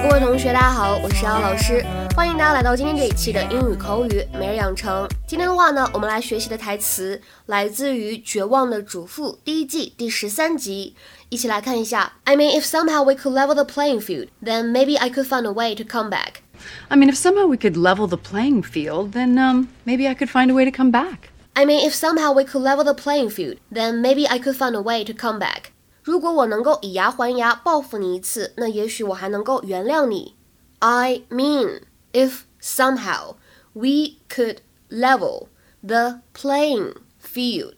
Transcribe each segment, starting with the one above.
各位同学，大家好，我是姚老师，欢迎大家来到今天这一期的英语口语每日养成。今天的话呢，我们来学习的台词来自于《绝望的主妇》第一季第十三集，一起来看一下。I mean, if somehow we could level the playing field, then maybe I could find a way to come back. I mean, if somehow we could level the playing field, then um, maybe I could find a way to come back. I mean, if somehow we could level the playing field, then maybe I could find a way to come back. 如果我能够以牙还牙报复你一次，那也许我还能够原谅你。I mean, if somehow we could level the playing field,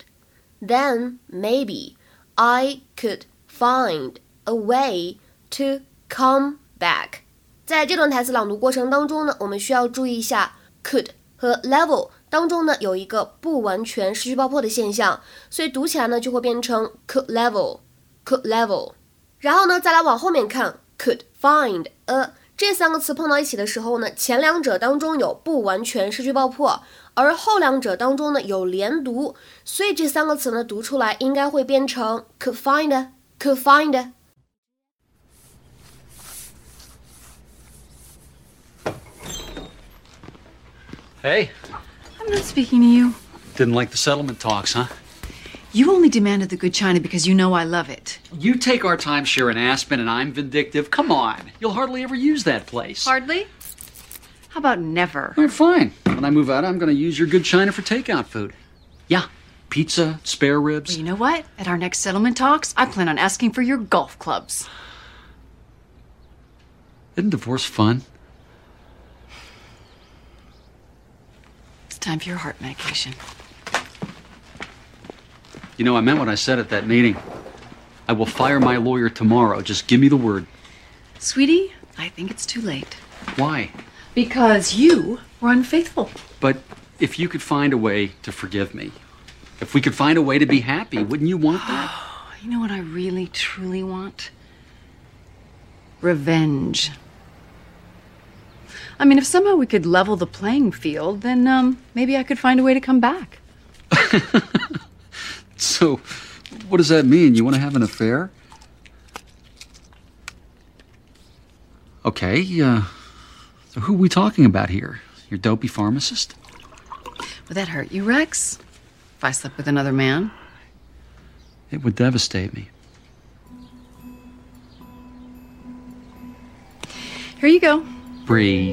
then maybe I could find a way to come back. 在这段台词朗读过程当中呢，我们需要注意一下 could 和 level 当中呢有一个不完全失去爆破的现象，所以读起来呢就会变成 could level。could level，然后呢，再来往后面看，could find a 这三个词碰到一起的时候呢，前两者当中有不完全失去爆破，而后两者当中呢有连读，所以这三个词呢读出来应该会变成 could find，could find。Hey, I'm not speaking to you. didn't like the settlement talks, huh? You only demanded the good china because you know I love it. You take our timeshare in Aspen and I'm vindictive. Come on. You'll hardly ever use that place. Hardly? How about never? All right, fine. When I move out, I'm going to use your good china for takeout food. Yeah, pizza, spare ribs. Well, you know what? At our next settlement talks, I plan on asking for your golf clubs. Isn't divorce fun? It's time for your heart medication. You know, I meant what I said at that meeting. I will fire my lawyer tomorrow. Just give me the word. Sweetie, I think it's too late. Why? Because you were unfaithful. But if you could find a way to forgive me, if we could find a way to be happy, wouldn't you want that? You know what I really, truly want? Revenge. I mean, if somehow we could level the playing field, then um, maybe I could find a way to come back. So, what does that mean? You want to have an affair? Okay, uh, so who are we talking about here? Your dopey pharmacist? Would that hurt you, Rex? If I slept with another man? It would devastate me. Here you go. Bree,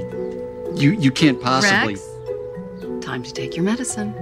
you, you can't possibly. Rex, time to take your medicine.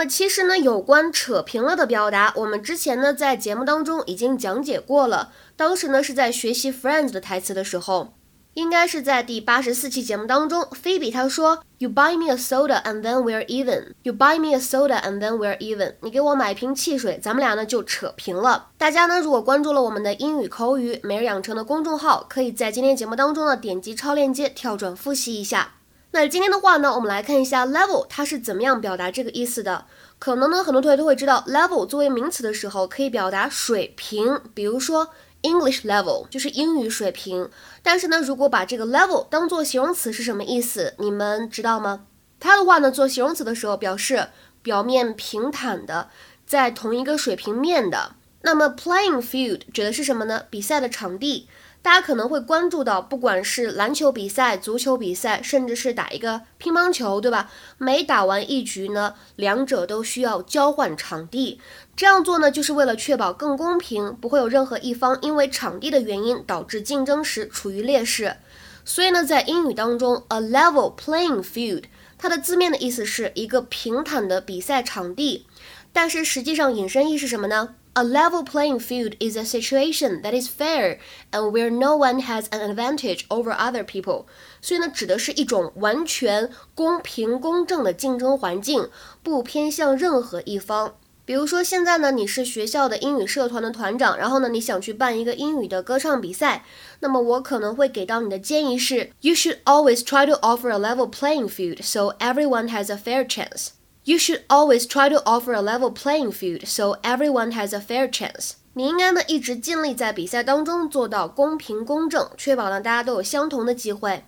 那么其实呢，有关扯平了的表达，我们之前呢在节目当中已经讲解过了。当时呢是在学习 Friends 的台词的时候，应该是在第八十四期节目当中，菲比她说：“You buy me a soda and then we're even. You buy me a soda and then we're even. 你给我买瓶汽水，咱们俩呢就扯平了。”大家呢如果关注了我们的英语口语每日养成的公众号，可以在今天节目当中呢点击超链接跳转复习一下。那今天的话呢，我们来看一下 level 它是怎么样表达这个意思的。可能呢，很多同学都会知道，level 作为名词的时候，可以表达水平，比如说 English level 就是英语水平。但是呢，如果把这个 level 当做形容词是什么意思？你们知道吗？它的话呢，做形容词的时候表示表面平坦的，在同一个水平面的。那么 playing field 指的是什么呢？比赛的场地。大家可能会关注到，不管是篮球比赛、足球比赛，甚至是打一个乒乓球，对吧？每打完一局呢，两者都需要交换场地。这样做呢，就是为了确保更公平，不会有任何一方因为场地的原因导致竞争时处于劣势。所以呢，在英语当中，a level playing field，它的字面的意思是一个平坦的比赛场地，但是实际上引申义是什么呢 ？A level playing field is a situation that is fair and where no one has an advantage over other people。所以呢，指的是一种完全公平公正的竞争环境，不偏向任何一方。比如说，现在呢，你是学校的英语社团的团长，然后呢，你想去办一个英语的歌唱比赛，那么我可能会给到你的建议是：You should always try to offer a level playing field so everyone has a fair chance。 You should always try to offer a level playing field so everyone has a fair chance。你应该呢一直尽力在比赛当中做到公平公正，确保呢大家都有相同的机会。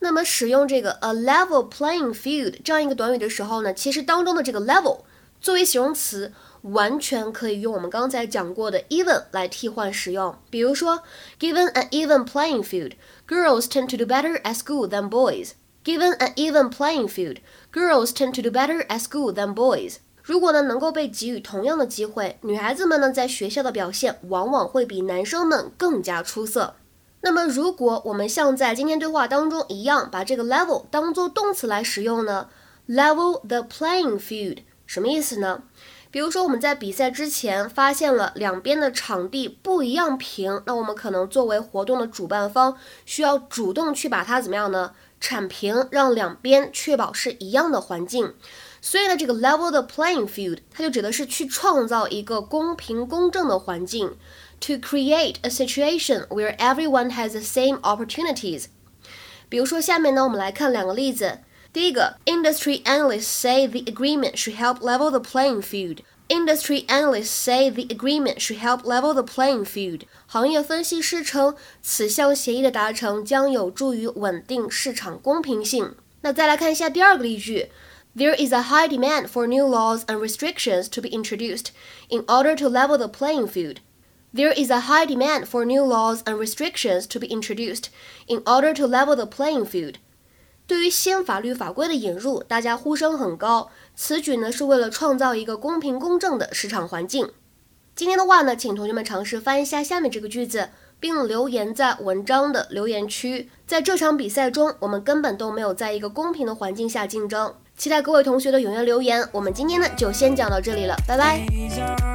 那么使用这个 a level playing field 这样一个短语的时候呢，其实当中的这个 level 作为形容词， 完全可以用我们刚才讲过的 even 来替换使用。比如说，Given an even playing field, girls tend to do better at school than boys. Given an even playing field, girls tend to do better at school than boys. 如果呢能够被给予同样的机会，女孩子们呢在学校的表现往往会比男生们更加出色。那么，如果我们像在今天对话当中一样，把这个 level 当做动词来使用呢？Level the playing field 什么意思呢？比如说我们在比赛之前发现了两边的场地不一样平，那我们可能作为活动的主办方，需要主动去把它怎么样呢？铲平，让两边确保是一样的环境。所以呢，这个 level the playing field 它就指的是去创造一个公平公正的环境。to create a situation where everyone has the same opportunities。比如说，下面呢，我们来看两个例子。第一个，Industry analysts say the agreement should help level the playing field. Industry analysts say the agreement should help level the playing field. 行业分析师称，此项协议的达成将有助于稳定市场公平性。那再来看一下第二个例句。There is a high demand for new laws and restrictions to be introduced in order to level the playing field. There is a high demand for new laws and restrictions to be introduced in order to level the playing field. 对于新法律法规的引入，大家呼声很高。此举呢是为了创造一个公平公正的市场环境。今天的话呢，请同学们尝试翻译一下下面这个句子，并留言在文章的留言区。在这场比赛中，我们根本都没有在一个公平的环境下竞争。期待各位同学的踊跃留言。我们今天呢就先讲到这里了，拜拜。